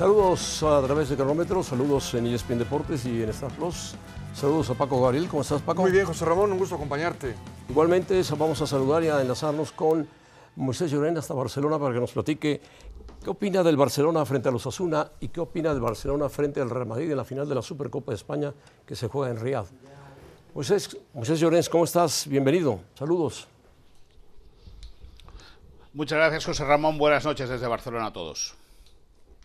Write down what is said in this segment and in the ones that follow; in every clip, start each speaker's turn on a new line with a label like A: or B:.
A: Saludos a través de cronómetro, saludos en ESPN Deportes y en Star Plus. Saludos a Paco Gabriel, ¿cómo estás Paco?
B: Muy bien, José Ramón, un gusto acompañarte.
A: Igualmente vamos a saludar y a enlazarnos con Moisés Llorén hasta Barcelona para que nos platique qué opina del Barcelona frente a los Asuna y qué opina del Barcelona frente al Real Madrid en la final de la Supercopa de España que se juega en Riyadh. Moisés, Moisés Llorens, ¿cómo estás? Bienvenido, saludos.
C: Muchas gracias, José Ramón. Buenas noches desde Barcelona a todos.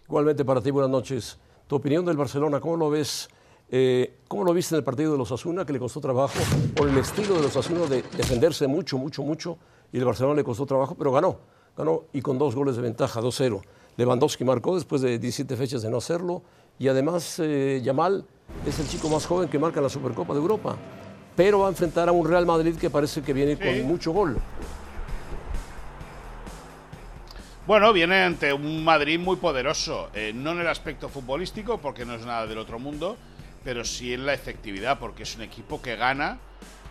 A: Igualmente para ti, buenas noches. Tu opinión del Barcelona, ¿cómo lo ves? Eh, ¿Cómo lo viste en el partido de los Asuna, que le costó trabajo? Por el estilo de los Asuna de defenderse mucho, mucho, mucho, y el Barcelona le costó trabajo, pero ganó. Ganó y con dos goles de ventaja, 2-0. Lewandowski marcó después de 17 fechas de no hacerlo, y además eh, Yamal es el chico más joven que marca la Supercopa de Europa. Pero va a enfrentar a un Real Madrid que parece que viene con mucho gol.
C: Bueno, viene ante un Madrid muy poderoso, eh, no en el aspecto futbolístico, porque no es nada del otro mundo, pero sí en la efectividad, porque es un equipo que gana.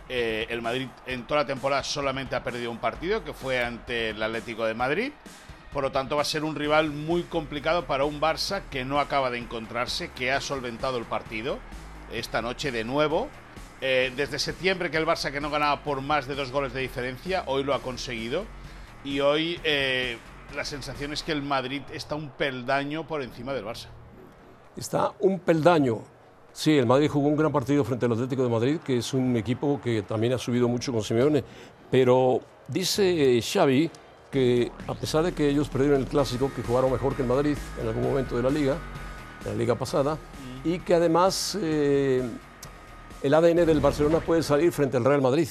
C: Eh, el Madrid en toda la temporada solamente ha perdido un partido, que fue ante el Atlético de Madrid. Por lo tanto, va a ser un rival muy complicado para un Barça que no acaba de encontrarse, que ha solventado el partido esta noche de nuevo. Eh, desde septiembre que el Barça que no ganaba por más de dos goles de diferencia, hoy lo ha conseguido. Y hoy la sensación es que el Madrid está un peldaño por encima del Barça.
A: Está un peldaño. Sí, el Madrid jugó un gran partido frente al Atlético de Madrid, que es un equipo que también ha subido mucho con Simeone. Pero dice Xavi que a pesar de que ellos perdieron el clásico, que jugaron mejor que el Madrid en algún momento de la liga, en la liga pasada, y que además eh, el ADN del Barcelona puede salir frente al Real Madrid.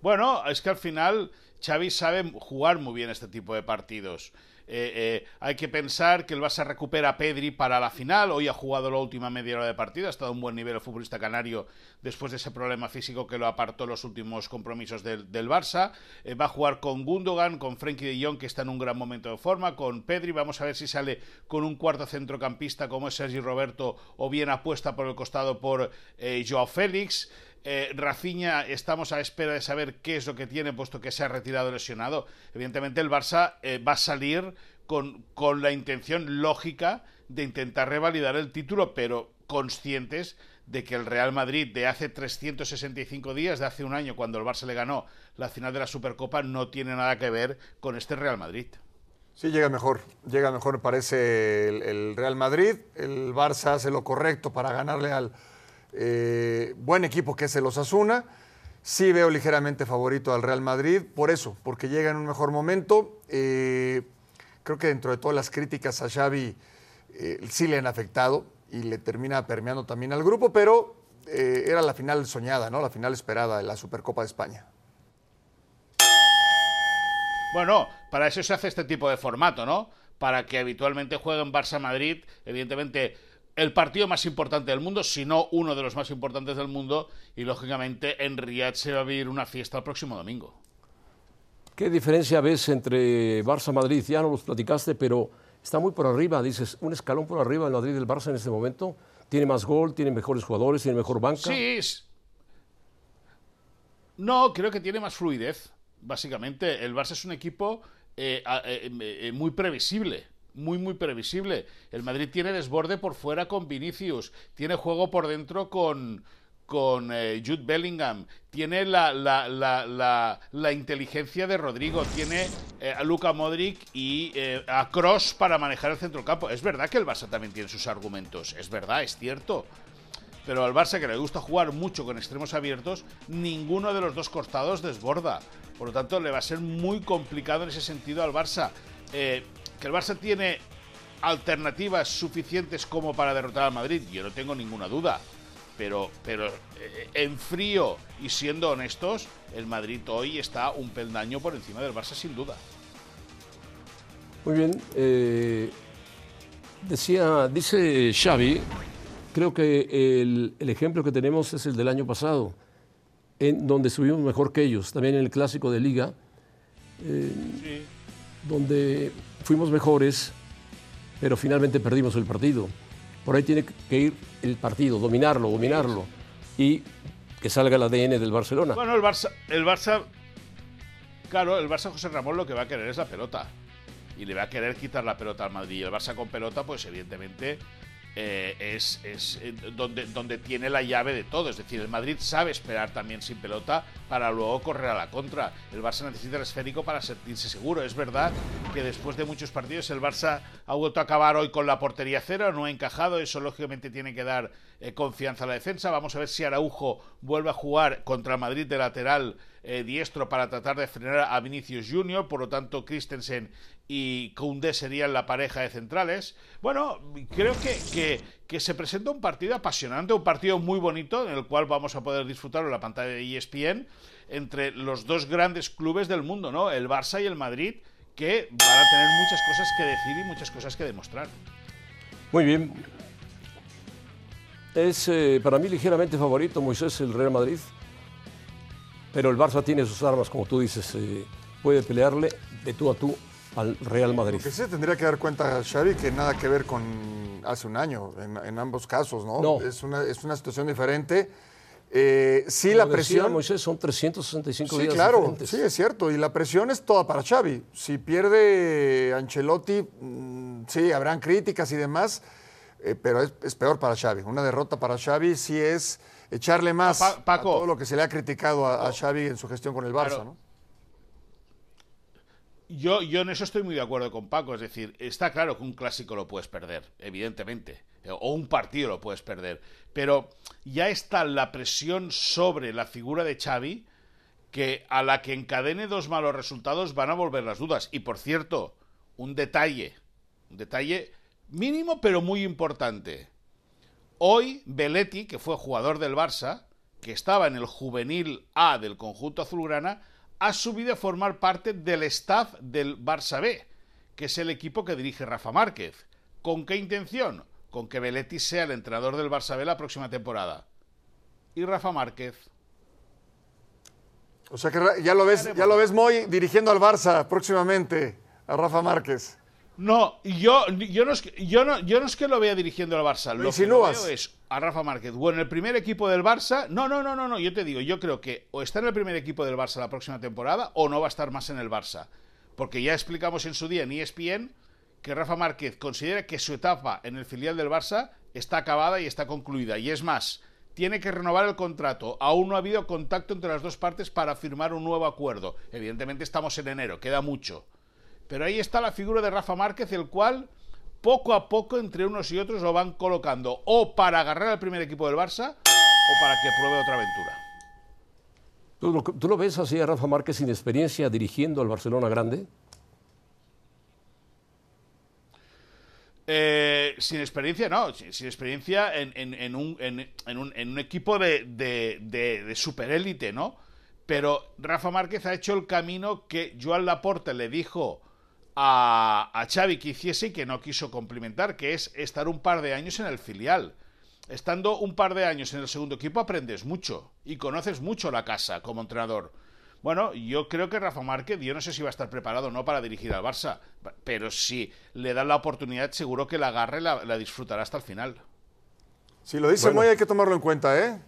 C: Bueno, es que al final Xavi sabe jugar muy bien este tipo de partidos. Eh, eh, hay que pensar que el Barça recupera a Pedri para la final. Hoy ha jugado la última media hora de partido. Ha estado a un buen nivel el futbolista canario después de ese problema físico que lo apartó los últimos compromisos del, Barça. Eh, va a jugar con Gundogan, con Frenkie de Jong, que está en un gran momento de forma, con Pedri. Vamos a ver si sale con un cuarto centrocampista como es Sergi Roberto o bien apuesta por el costado por Joao Félix. Eh, Rafinha estamos a espera de saber qué es lo que tiene, puesto que se ha retirado lesionado. Evidentemente el Barça eh, va a salir con, con la intención lógica de intentar revalidar el título, pero conscientes de que el Real Madrid de hace 365 días, de hace un año, cuando el Barça le ganó la final de la Supercopa, no tiene nada que ver con este Real Madrid.
B: Sí, llega mejor, llega mejor, parece el Real Madrid. El Barça hace lo correcto para ganarle al, eh, buen equipo que es el Osasuna. Sí veo ligeramente favorito al Real Madrid, por eso, porque llega en un mejor momento. Eh, creo que dentro de todas las críticas a Xavi eh, sí le han afectado y le termina permeando también al grupo, pero era la final soñada, ¿no? La final esperada de la Supercopa de España.
C: Bueno, para eso se hace este tipo de formato, ¿no? Para que habitualmente jueguen Barça-Madrid, evidentemente el partido más importante del mundo, si no uno de los más importantes del mundo, y lógicamente en Riyadh se va a vivir una fiesta el próximo domingo.
A: ¿Qué diferencia ves entre Barça-Madrid? Ya no los platicaste, pero está muy por arriba, dices, un escalón por arriba el Madrid del Barça en este momento. Tiene más gol, tiene mejores jugadores, tiene mejor banca.
C: Sí. No, creo que tiene más fluidez, básicamente. El Barça es un equipo eh, eh, eh, muy previsible muy muy previsible. El Madrid tiene desborde por fuera con Vinicius, tiene juego por dentro con con eh, Jude Bellingham, tiene la, la, la, la, inteligencia de Rodrigo, tiene eh, a Luka Modric y eh, a Cross para manejar el centrocampo. Es verdad que el Barça también tiene sus argumentos, es verdad, es cierto. Pero al Barça, que le gusta jugar mucho con extremos abiertos, ninguno de los dos costados desborda. Por lo tanto, le va a ser muy complicado en ese sentido al Barça que el Barça tiene alternativas suficientes como para derrotar al Madrid? Yo no tengo ninguna duda. Pero, pero eh, en frío y siendo honestos, el Madrid hoy está un peldaño por encima del Barça sin duda.
A: Muy bien. eh, decía, dice Xavi, creo que el, el ejemplo que tenemos es el del año pasado, en donde estuvimos mejor que ellos, también en el clásico de liga,
C: Sí.
A: donde fuimos mejores, pero finalmente perdimos el partido. Por ahí tiene que ir el partido, dominarlo, dominarlo, y que salga el ADN del Barcelona.
C: Bueno, el Barça, el Barça, claro, el Barça José Ramón lo que va a querer es la pelota. Y le va a querer quitar la pelota al Madrid. Y el Barça con pelota, pues evidentemente eh, es, es, eh, donde, donde tiene la llave de todo. Es decir, el Madrid sabe esperar también sin pelota para luego correr a la contra. El Barça necesita el esférico para sentirse seguro. Es verdad que después de muchos partidos el Barça ha vuelto a acabar hoy con la portería cero, no ha encajado. Eso lógicamente tiene que dar eh, confianza a la defensa. Vamos a ver si Araujo vuelve a jugar contra Madrid de lateral eh, diestro para tratar de frenar a Vinicius Junior. Por lo tanto, Christensen y Koundé serían la pareja de centrales. Bueno, creo que, que, se presenta un partido apasionante, un partido muy bonito en el cual vamos a poder disfrutar en la pantalla de ESPN entre los dos grandes clubes del mundo, ¿no? El Barça y el Madrid, que van a tener muchas cosas que decir y muchas cosas que demostrar.
A: Muy bien. Es eh, para mí ligeramente favorito Moisés el Real Madrid, pero el Barça tiene sus armas, como tú dices, eh, puede pelearle de tú a tú al Real Madrid.
B: Que sí se tendría que dar cuenta Xavi que nada que ver con hace un año, en, en ambos casos, ¿no?
A: No.
B: Es, una, es una situación diferente. Eh, sí, la
A: Como decía
B: presión.
A: Moisés son 365
B: Sí,
A: días
B: claro,
A: diferentes.
B: sí, es cierto. Y la presión es toda para Xavi. Si pierde Ancelotti, mm, sí, habrán críticas y demás, eh, pero es, es peor para Xavi. Una derrota para Xavi sí es echarle más
C: Ah, Pa- Paco.
B: a todo lo que se le ha criticado a, a Xavi en su gestión con el Barça,
C: Claro.
B: ¿no?
C: Yo, yo en eso estoy muy de acuerdo con Paco. Es decir, está claro que un clásico lo puedes perder, evidentemente. O un partido lo puedes perder. Pero ya está la presión sobre la figura de Xavi que a la que encadene dos malos resultados van a volver las dudas. Y por cierto, un detalle, un detalle mínimo pero muy importante. Hoy Belletti, que fue jugador del Barça, que estaba en el juvenil A del conjunto azulgrana, ha subido a formar parte del staff del Barça B, que es el equipo que dirige Rafa Márquez. ¿Con qué intención? Con que Belletti sea el entrenador del Barça B la próxima temporada. Y Rafa Márquez.
B: O sea que ya lo ves, ya lo ves Moy dirigiendo al Barça próximamente, a Rafa Márquez.
C: No, yo, yo, no es que, yo, no, yo no es que lo vea dirigiendo al Barça. Lo que lo veo es a Rafa Márquez. O en el primer equipo del Barça. No, no, no, no, no. Yo te digo, yo creo que o está en el primer equipo del Barça la próxima temporada o no va a estar más en el Barça. Porque ya explicamos en su día en ESPN que Rafa Márquez considera que su etapa en el filial del Barça está acabada y está concluida. Y es más, tiene que renovar el contrato. Aún no ha habido contacto entre las dos partes para firmar un nuevo acuerdo. Evidentemente estamos en enero, queda mucho. Pero ahí está la figura de Rafa Márquez, el cual poco a poco entre unos y otros lo van colocando o para agarrar al primer equipo del Barça o para que pruebe otra aventura.
A: ¿Tú lo, tú lo ves así a Rafa Márquez sin experiencia dirigiendo al Barcelona grande?
C: Eh, sin experiencia, no, sin, sin experiencia en, en- en un, en- en un- en un equipo de, de, de- de superélite, ¿no? Pero Rafa Márquez ha hecho el camino que Joan Laporte le dijo a, a Xavi que hiciese y que no quiso cumplimentar, que es estar un par de años en el filial. Estando un par de años en el segundo equipo aprendes mucho y conoces mucho la casa como entrenador. Bueno, yo creo que Rafa Márquez, yo no sé si va a estar preparado o no para dirigir al Barça, pero si le dan la oportunidad, seguro que la agarre y la, la disfrutará hasta el final.
B: Si lo dice
A: Bueno.
B: Moy hay que tomarlo en cuenta, ¿eh?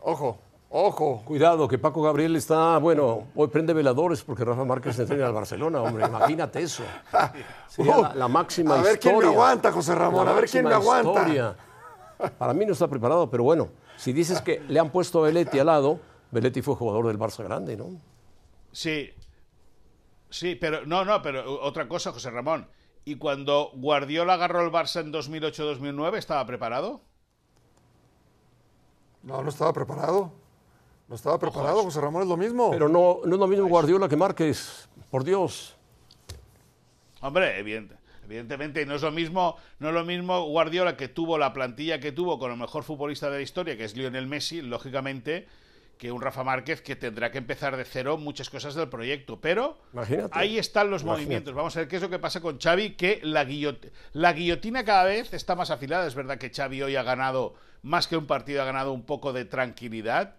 B: Ojo, ojo.
A: Cuidado, que Paco Gabriel está, bueno, hoy prende veladores porque Rafa Márquez entrena al Barcelona, hombre, imagínate eso. Sería la, la máxima
B: A ver quién me
A: historia.
B: aguanta, José Ramón,
A: La
B: a ver quién me aguanta.
A: historia. Para mí no está preparado, pero bueno, si dices que le han puesto a Belletti al lado, Belletti fue jugador del Barça grande, ¿no?
C: Sí, sí, pero no, no, pero otra cosa, José Ramón. ¿Y cuando Guardiola agarró el Barça en 2008-2009, estaba preparado?
B: No, no estaba preparado. No estaba preparado, José Ramón, es lo mismo.
A: Pero no, no es lo mismo Guardiola que Márquez, por Dios.
C: Hombre, evidente. Evidentemente no es lo mismo, no es lo mismo Guardiola que tuvo la plantilla que tuvo con el mejor futbolista de la historia, que es Lionel Messi, lógicamente, que un Rafa Márquez que tendrá que empezar de cero muchas cosas del proyecto. Pero ahí están los movimientos. Vamos a ver qué es lo que pasa con Xavi, que la, la guillotina cada vez está más afilada. Es verdad que Xavi hoy ha ganado, más que un partido, ha ganado un poco de tranquilidad.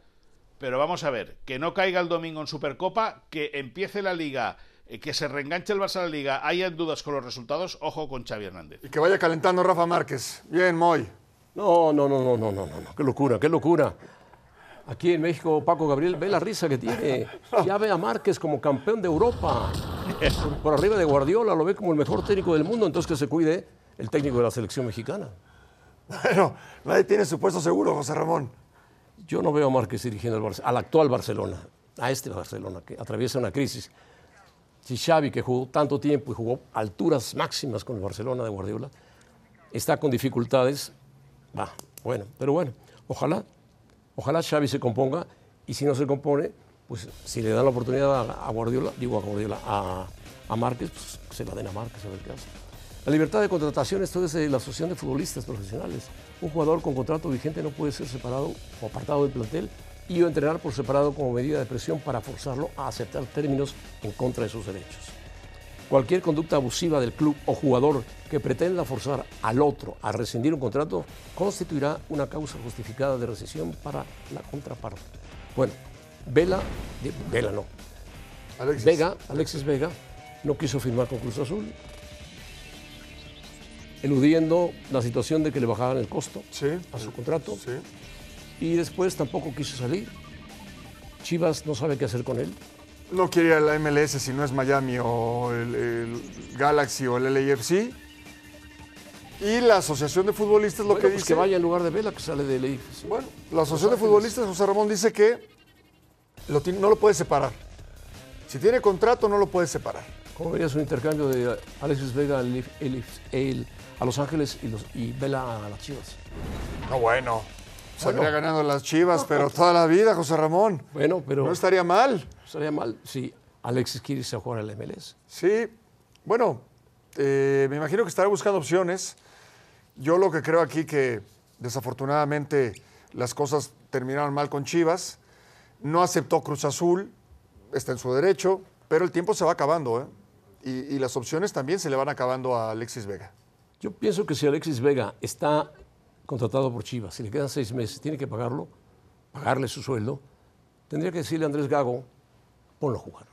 C: Pero vamos a ver, que no caiga el domingo en Supercopa, que empiece la liga eh, que se reenganche el Barça a la Liga, hayan dudas con los resultados, ojo con Xavi Hernández.
B: Y que vaya calentando Rafa Márquez. Bien, Moy.
A: No, no, no, no, no, no, no, qué locura, qué locura. Aquí en México, Paco Gabriel, ve la risa que tiene. Ya ve a Márquez como campeón de Europa. Por, arriba de Guardiola, lo ve como el mejor técnico del mundo, entonces que se cuide el técnico de la selección mexicana.
B: Bueno, nadie tiene su puesto seguro, José Ramón.
A: Yo no veo a Márquez dirigiendo al, al actual Barcelona, a este Barcelona, que atraviesa una crisis. Si Xavi, que jugó tanto tiempo y jugó alturas máximas con el Barcelona de Guardiola, está con dificultades, va, bueno, pero bueno, ojalá Ojalá Xavi se componga y si no se compone, pues si le dan la oportunidad a, Guardiola, digo a Guardiola, a, a Márquez, pues se la den a Márquez a ver qué hace. La libertad de contratación, esto es de la Asociación de Futbolistas Profesionales. Un jugador con contrato vigente no puede ser separado o apartado del plantel y o entrenar por separado como medida de presión para forzarlo a aceptar términos en contra de sus derechos. Cualquier conducta abusiva del club o jugador que pretenda forzar al otro a rescindir un contrato constituirá una causa justificada de rescisión para la contraparte. Bueno, Vela, Vela no. Alexis. Vega, Alexis Vega, no quiso firmar con Cruz Azul, eludiendo la situación de que le bajaban el costo a su contrato. Y después tampoco quiso salir. Chivas no sabe qué hacer con él.
B: No quiere ir a la MLS si no es Miami o el, Galaxy o el LAFC. Y la Asociación de Futbolistas lo que pues
A: que vaya en lugar de Vela, que sale del LAFC.
B: Bueno, la Asociación de Futbolistas, José Ramón, dice que no lo puede separar. Si tiene contrato, no lo puede separar.
A: ¿Cómo verías un intercambio de Alexis Vega a Los Ángeles y, los, y Vela a las Chivas?
B: No, bueno. Saldría ganando las Chivas, pero toda la vida, José Ramón.
A: Bueno, pero.
B: No estaría mal.
A: Estaría mal si Alexis quiere irse a jugar al MLS.
B: Sí, bueno, eh, me imagino que estará buscando opciones. Yo lo que creo aquí que desafortunadamente las cosas terminaron mal con Chivas. No aceptó Cruz Azul, está en su derecho, pero el tiempo se va acabando, ¿eh? y, y las opciones también se le van acabando a Alexis Vega.
A: Yo pienso que si Alexis Vega está contratado por Chivas, si le quedan seis meses, tiene que pagarlo, pagarle su sueldo, tendría que decirle a Andrés Gago, ponlo a jugar.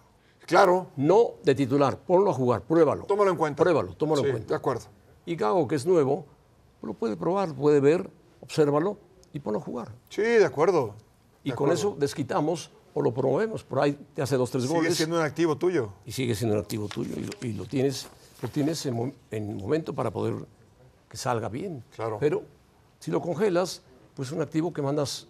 B: Claro.
A: No de titular, ponlo a jugar, pruébalo.
B: Tómalo en cuenta.
A: Pruébalo, tómalo en cuenta.
B: De acuerdo.
A: Y Gago, que es nuevo, lo puede probar, puede ver, obsérvalo y ponlo a jugar.
B: Sí, de acuerdo.
A: y con eso desquitamos o lo promovemos. Por ahí te hace dos, tres goles.
B: Sigue siendo un activo tuyo.
A: Y sigue siendo un activo tuyo y lo, tienes, lo tienes en, en momento para poder que salga bien.
B: Claro.
A: Pero si lo congelas, pues es un activo que mandas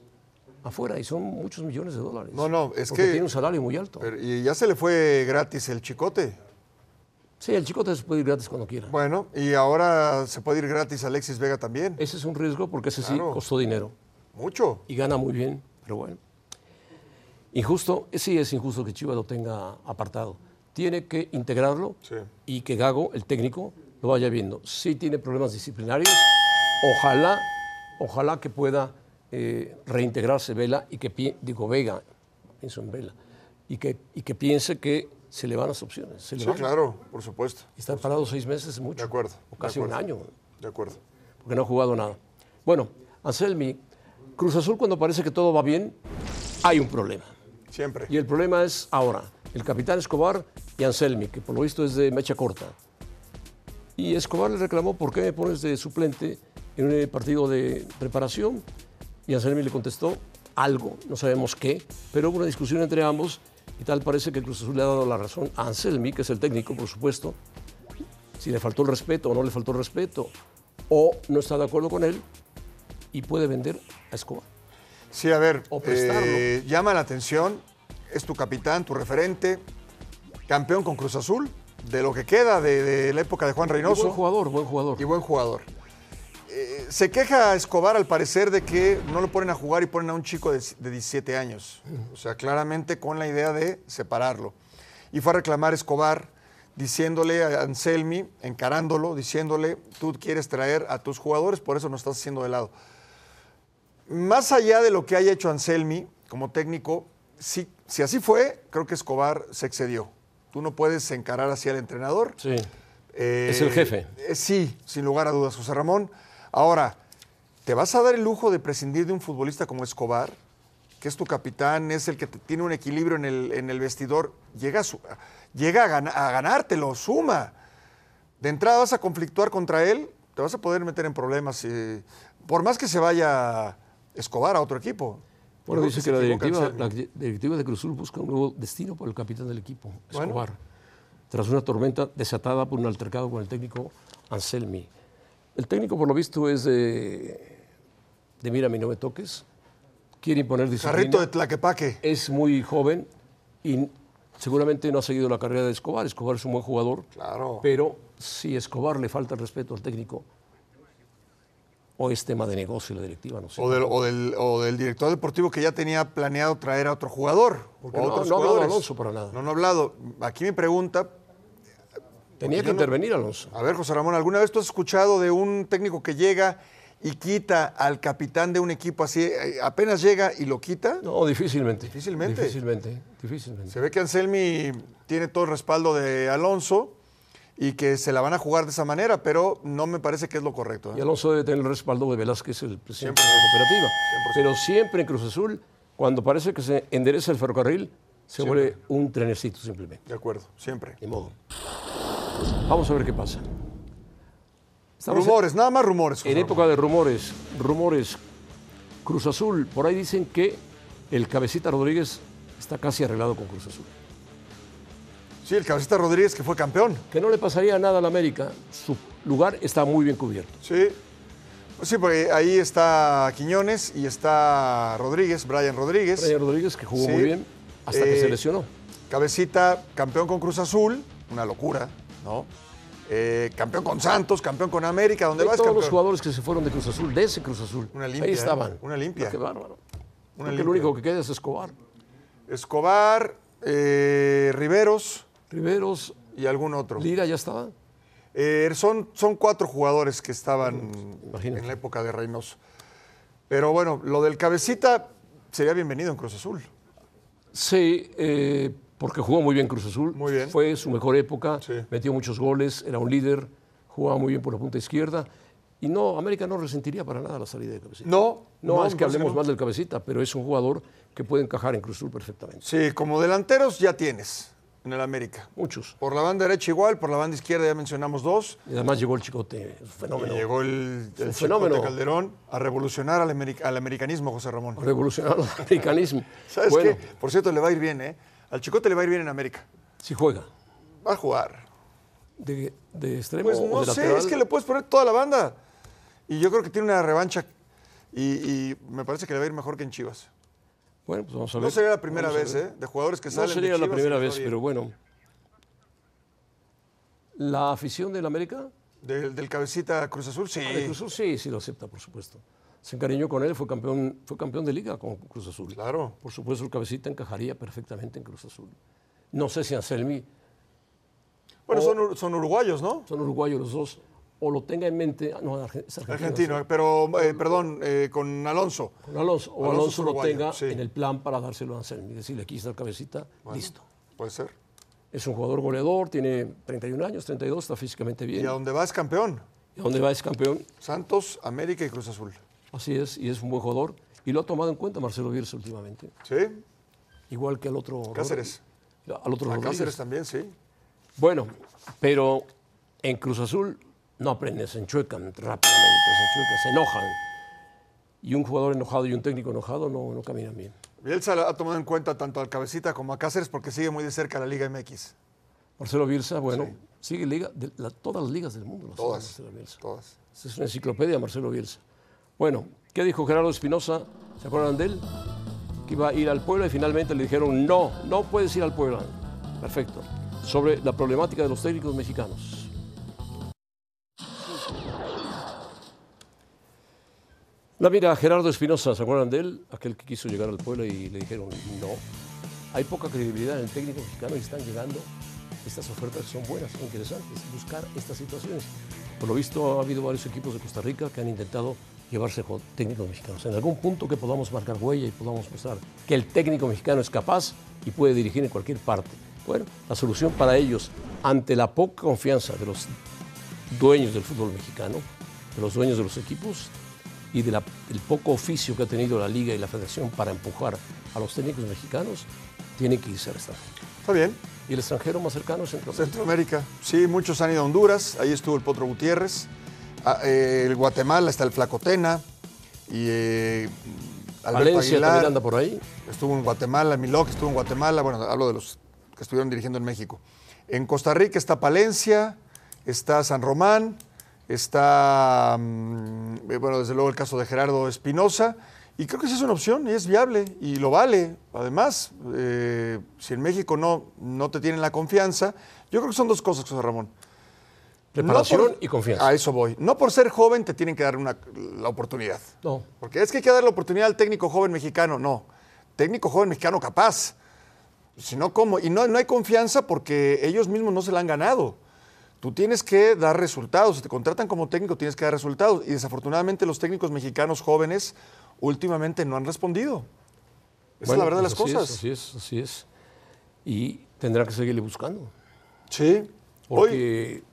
A: afuera y son muchos millones de dólares.
B: No, no, es
A: porque
B: que.
A: tiene un salario muy alto.
B: y ya se le fue gratis el chicote.
A: Sí, el chicote se puede ir gratis cuando quiera.
B: Bueno, y ahora se puede ir gratis Alexis Vega también.
A: Ese es un riesgo porque ese sí costó dinero.
B: Mucho.
A: Y gana muy bien, pero bueno. Injusto, sí es injusto que Chivas lo tenga apartado. Tiene que integrarlo y que Gago, el técnico, lo vaya viendo. Sí tiene problemas disciplinarios. Ojalá ojalá que pueda eh, reintegrarse Vela y que, digo Vega, pienso en Vela, y que, y que piense que se le van las opciones. sí,
B: claro, por supuesto.
A: Está parado seis meses, mucho.
B: De acuerdo.
A: O casi un año.
B: De acuerdo.
A: Porque no ha jugado nada. Bueno, Anselmi, Cruz Azul cuando parece que todo va bien, hay un problema.
B: Siempre.
A: Y el problema es ahora, el capitán Escobar y Anselmi, que por lo visto es de mecha corta. Y Escobar le reclamó, ¿por qué me pones de suplente en un partido de preparación y Anselmi le contestó algo, no sabemos qué, pero hubo una discusión entre ambos y tal parece que Cruz Azul le ha dado la razón a Anselmi, que es el técnico, por supuesto, si le faltó el respeto o no le faltó el respeto, o no está de acuerdo con él y puede vender a Escobar.
B: Sí, a ver, eh, llama la atención, es tu capitán, tu referente, campeón con Cruz Azul, de lo que queda de, de la época de Juan Reynoso.
A: buen jugador, buen jugador.
B: Y buen jugador. Eh, se queja Escobar al parecer de que no lo ponen a jugar y ponen a un chico de, 17 años. O sea, claramente con la idea de separarlo. Y fue a reclamar Escobar diciéndole a Anselmi, encarándolo, diciéndole, tú quieres traer a tus jugadores, por eso nos estás haciendo de lado. Más allá de lo que haya hecho Anselmi como técnico, si, si así fue, creo que Escobar se excedió. Tú no puedes encarar así al entrenador.
A: Sí.
B: Eh,
A: Es el jefe.
B: eh, sí, sin lugar a dudas, José Ramón. Ahora, ¿te vas a dar el lujo de prescindir de un futbolista como Escobar, que es tu capitán, es el que te- tiene un equilibrio en el, en el vestidor? Llega, a, su- llega a, gana- a ganártelo, suma. De entrada vas a conflictuar contra él, te vas a poder meter en problemas. eh, por más que se vaya Escobar a otro equipo.
A: Bueno, dice que la directiva, la directiva de Cruzul busca un nuevo destino para el capitán del equipo,
B: Bueno.
A: Escobar, tras una tormenta desatada por un altercado con el técnico Anselmi. El técnico, por lo visto, es de, de mírame, no me toques, quiere imponer disciplina.
B: Carrito de Tlaquepaque.
A: Es muy joven y seguramente no ha seguido la carrera de Escobar. Escobar es un buen jugador,
B: Claro.
A: pero si Escobar le falta el respeto al técnico, o es tema de negocio la directiva, no sé.
B: O del, o, del, o del director deportivo que ya tenía planeado traer a otro jugador.
A: Porque no- no ha hablado
B: jugadores.
A: Alonso para nada.
B: No, no ha hablado. Aquí mi pregunta,
A: Tenía que
B: no-
A: intervenir Alonso.
B: a ver, José Ramón, ¿alguna vez tú has escuchado de un técnico que llega y quita al capitán de un equipo así, eh, apenas llega y lo quita?
A: No, difícilmente.
B: Difícilmente.
A: Difícilmente, difícilmente.
B: Se ve que Anselmi tiene todo el respaldo de Alonso y que se la van a jugar de esa manera, pero no me parece que es lo correcto. ¿eh?
A: Y Alonso debe tener el respaldo de Velázquez, el presidente de la cooperativa. Pero siempre en Cruz Azul, cuando parece que se endereza el ferrocarril, se vuelve un trenecito simplemente.
B: De acuerdo, siempre.
A: Ni modo. Vamos a ver qué pasa. Estamos
B: rumores, nada más rumores. José
A: en
B: Ramón.
A: época de rumores, rumores. Cruz Azul, por ahí dicen que el cabecita Rodríguez está casi arreglado con Cruz Azul.
B: Sí, el cabecita Rodríguez que fue campeón.
A: Que no le pasaría nada al América, su lugar está muy bien cubierto.
B: Sí. Sí, porque ahí está Quiñones y está Rodríguez, Brian Rodríguez.
A: Brian Rodríguez, que jugó
B: Sí.
A: muy bien hasta que
B: Eh,
A: se lesionó.
B: Cabecita, campeón con Cruz Azul, una locura, ¿no? Eh, campeón con Santos, campeón con América, donde
A: De
B: vas
A: todos
B: campeón.
A: los jugadores que se fueron de Cruz Azul, de ese Cruz Azul,
B: Una limpia,
A: ahí
B: ¿eh?
A: estaban.
B: Una limpia.
A: Qué bárbaro.
B: Una
A: que lo único que queda es Escobar.
B: Escobar, eh, Riveros
A: Riveros,
B: y algún otro.
A: Lira ya estaba.
B: Eh, son, son cuatro jugadores que estaban
A: Imagínate.
B: en la época de Reynoso. Pero bueno, lo del cabecita sería bienvenido en Cruz Azul.
A: Sí, eh, porque jugó muy bien Cruz Azul.
B: Muy bien.
A: Fue su mejor época,
B: Sí.
A: metió muchos goles, era un líder, jugaba muy bien por la punta izquierda. Y no, América no resentiría para nada la salida de Cabecita.
B: No,
A: No,
B: no,
A: es que hablemos
B: no.
A: más del Cabecita, pero es un jugador que puede encajar en Cruz Azul perfectamente.
B: Sí, como delanteros ya tienes en el América.
A: Muchos.
B: Por la banda derecha igual, por la banda izquierda ya mencionamos dos.
A: Y además llegó el chicote,
B: Y
A: fenómeno.
B: llegó el, el
A: un
B: Chicote
A: fenómeno.
B: Calderón a revolucionar al, america- al americanismo, José Ramón.
A: Revolucionar el americanismo.
B: ¿Sabes
A: bueno,
B: qué? Por cierto, le va a ir bien, ¿eh? Al Chicote le va a ir bien en América.
A: si juega.
B: Va a jugar.
A: De, de extremo
B: Pues
A: o
B: no
A: de
B: sé,
A: lateral.
B: es que le puedes poner toda la banda. Y yo creo que tiene una revancha y, y me parece que le va a ir mejor que en Chivas.
A: Bueno, pues vamos a ver.
B: No sería la primera vez. ¿eh? De jugadores que
A: No
B: salen
A: sería
B: de
A: la
B: Chivas
A: primera vez, pero bueno. La afición del América,
B: Del, del cabecita Cruz Azul, sí.
A: de Cruz Azul, sí, sí lo acepta, por supuesto. Se encariñó con él, fue campeón, fue campeón de liga con Cruz Azul.
B: Claro.
A: Por supuesto, el cabecita encajaría perfectamente en Cruz Azul. No sé si Anselmi,
B: Bueno,
A: O-
B: son, son uruguayos, ¿no?
A: son uruguayos los dos, o lo tenga en mente, ah, no, es argentino.
B: Argentino, pero, eh, perdón, eh, con Alonso.
A: Con Alonso, o
B: Alonso
A: lo tenga
B: sí.
A: en el plan para dárselo a Anselmi. Decirle, aquí está el cabecita, listo.
B: Puede ser.
A: Es un jugador goleador, tiene 31 años, 32, está físicamente
B: Y
A: bien.
B: a donde va es campeón.
A: ¿Y a dónde va? Es campeón.
B: Santos, América y Cruz Azul.
A: Así es, y es un buen jugador. Y lo ha tomado en cuenta Marcelo Bielsa últimamente.
B: ¿Sí?
A: Igual que al otro.
B: Cáceres.
A: Al otro
B: A
A: Rodríguez.
B: Cáceres también, sí.
A: Bueno, pero en Cruz Azul no aprenden, se enchuecan rápidamente, se enchuecan, se enojan. Y un jugador enojado y un técnico enojado no, no caminan bien.
B: Bielsa ha tomado en cuenta tanto al Cabecita como a Cáceres porque sigue muy de cerca la Liga MX.
A: Marcelo Bielsa, bueno, sigue liga, de la- todas las ligas del mundo. las
B: Todas.
A: Marcelo Bielsa.
B: Todas.
A: Es una enciclopedia Marcelo Bielsa. Bueno, ¿qué dijo Gerardo Espinosa? ¿Se acuerdan de él? Que iba a ir al Puebla y finalmente le dijeron, no, no puedes ir al Puebla. Perfecto. Sobre la problemática de los técnicos mexicanos. La mira, Gerardo Espinosa, ¿se acuerdan de él? Aquel que quiso llegar al Puebla y le dijeron, no. Hay poca credibilidad en el técnico mexicano y están llegando estas ofertas son buenas, son interesantes, buscar estas situaciones. Por lo visto ha habido varios equipos de Costa Rica que han intentado llevarse técnicos mexicanos. En algún punto que podamos marcar huella y podamos mostrar que el técnico mexicano es capaz y puede dirigir en cualquier parte. Bueno, la solución para ellos, ante la poca confianza de los dueños del fútbol mexicano, de los dueños de los equipos y del poco oficio que ha tenido la liga y la federación para empujar a los técnicos mexicanos, tiene que irse al extranjero.
B: Está bien.
A: ¿Y el extranjero más cercano es
B: Centroamérica? Centroamérica. Sí, muchos han ido a Honduras, ahí estuvo el Potro Gutiérrez. Ah, eh, el Guatemala está el Flacotena. Y eh,
A: Valencia también anda por ahí.
B: Estuvo en Guatemala, Miloc estuvo en Guatemala. Bueno, hablo de los que estuvieron dirigiendo en México. En Costa Rica está Palencia, está San Román, está, mm, eh, bueno, desde luego el caso de Gerardo Espinosa. Y creo que esa es una opción y es viable y lo vale. Además, eh, si en México no, no te tienen la confianza, yo creo que son dos cosas, José Ramón.
A: Preparación y confianza.
B: A eso voy. No por ser joven te tienen que dar una, la oportunidad.
A: No.
B: Porque es que hay que dar la oportunidad al técnico joven mexicano. No. Técnico joven mexicano capaz. Si no, ¿cómo? Y no, no hay confianza porque ellos mismos no se la han ganado. Tú tienes que dar resultados. Si te contratan como técnico, tienes que dar resultados. Y desafortunadamente los técnicos mexicanos jóvenes últimamente no han respondido. Esa es la verdad de las
A: pues
B: cosas.
A: así es, así es. Y tendrá que seguirle buscando.
B: Sí.
A: Porque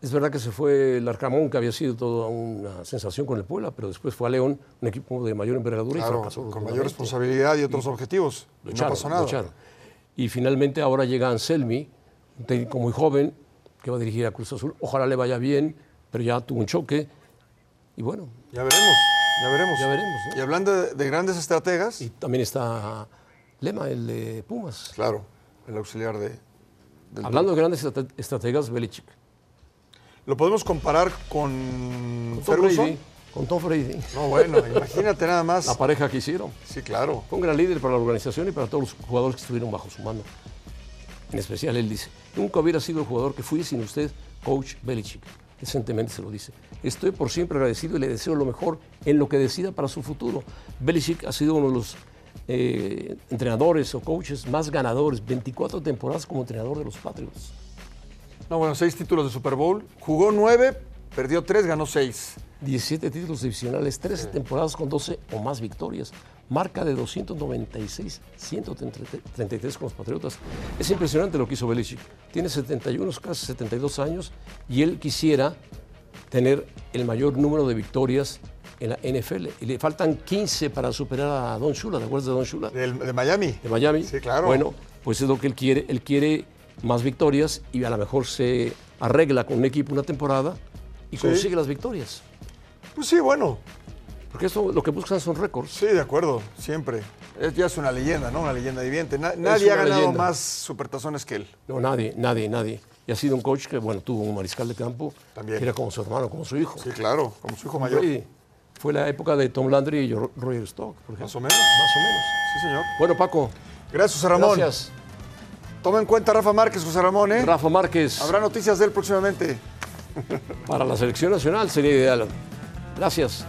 A: es verdad que se fue el Arcamón, que había sido toda una sensación con el Puebla, pero después fue a León, un equipo de mayor envergadura y fracasó.
B: Con mayor responsabilidad y otros objetivos. no pasó nada.
A: Y finalmente ahora llega Anselmi, un técnico muy joven, que va a dirigir a Cruz Azul. Ojalá le vaya bien, pero ya tuvo un choque. Y bueno.
B: Ya veremos. Ya veremos.
A: Ya veremos.
B: Y hablando de, grandes estrategas.
A: Y también está Lema, el de Pumas.
B: Claro, el auxiliar de.
A: Hablando de grandes estrategas, Belichick.
B: ¿Lo podemos comparar con,
A: con Tom Con Tom Brady.
B: No, bueno, imagínate nada más.
A: La pareja que hicieron.
B: Sí, claro.
A: Fue un gran líder para la organización y para todos los jugadores que estuvieron bajo su mando. En especial él dice, nunca hubiera sido el jugador que fui sin usted, coach Belichick decentemente se lo dice. Estoy por siempre agradecido y le deseo lo mejor en lo que decida para su futuro. Belichick ha sido uno de los eh, entrenadores o coaches más ganadores, 24 temporadas como entrenador de los Patriots.
B: No, bueno, seis títulos de Super Bowl, jugó nueve, perdió tres, ganó seis.
A: 17 títulos divisionales, 13 temporadas con 12 o más victorias marca de 296, 133 con los Patriotas. Es impresionante lo que hizo Belichick. Tiene 71, casi 72 años y él quisiera tener el mayor número de victorias en la NFL. Y le faltan 15 para superar a Don Shula, ¿te acuerdas de Don Shula?
B: De, Miami.
A: De Miami.
B: Sí, claro.
A: Bueno, pues es lo que él quiere. Él quiere más victorias y a lo mejor se arregla con un equipo una temporada y consigue las victorias.
B: Pues sí, bueno,
A: porque eso lo que buscan son récords.
B: Sí, de acuerdo, siempre. Es, ya es una leyenda, ¿no? Una leyenda viviente. nadie ha ganado más supertazones que él.
A: No, nadie, nadie, nadie. Y ha sido un coach que, bueno, tuvo un mariscal de campo. También. Que era como su hermano, como su hijo.
B: Sí, claro, como su hijo mayor.
A: fue la época de Tom Landry y Roger Stock, por
B: Más o menos.
A: Más o menos.
B: Sí, señor.
A: Bueno, Paco.
B: Gracias, José Ramón.
A: Gracias.
B: Toma en cuenta Rafa Márquez, José Ramón, ¿eh?
A: Rafa Márquez.
B: Habrá noticias de él próximamente.
A: Para la selección nacional sería ideal. Gracias.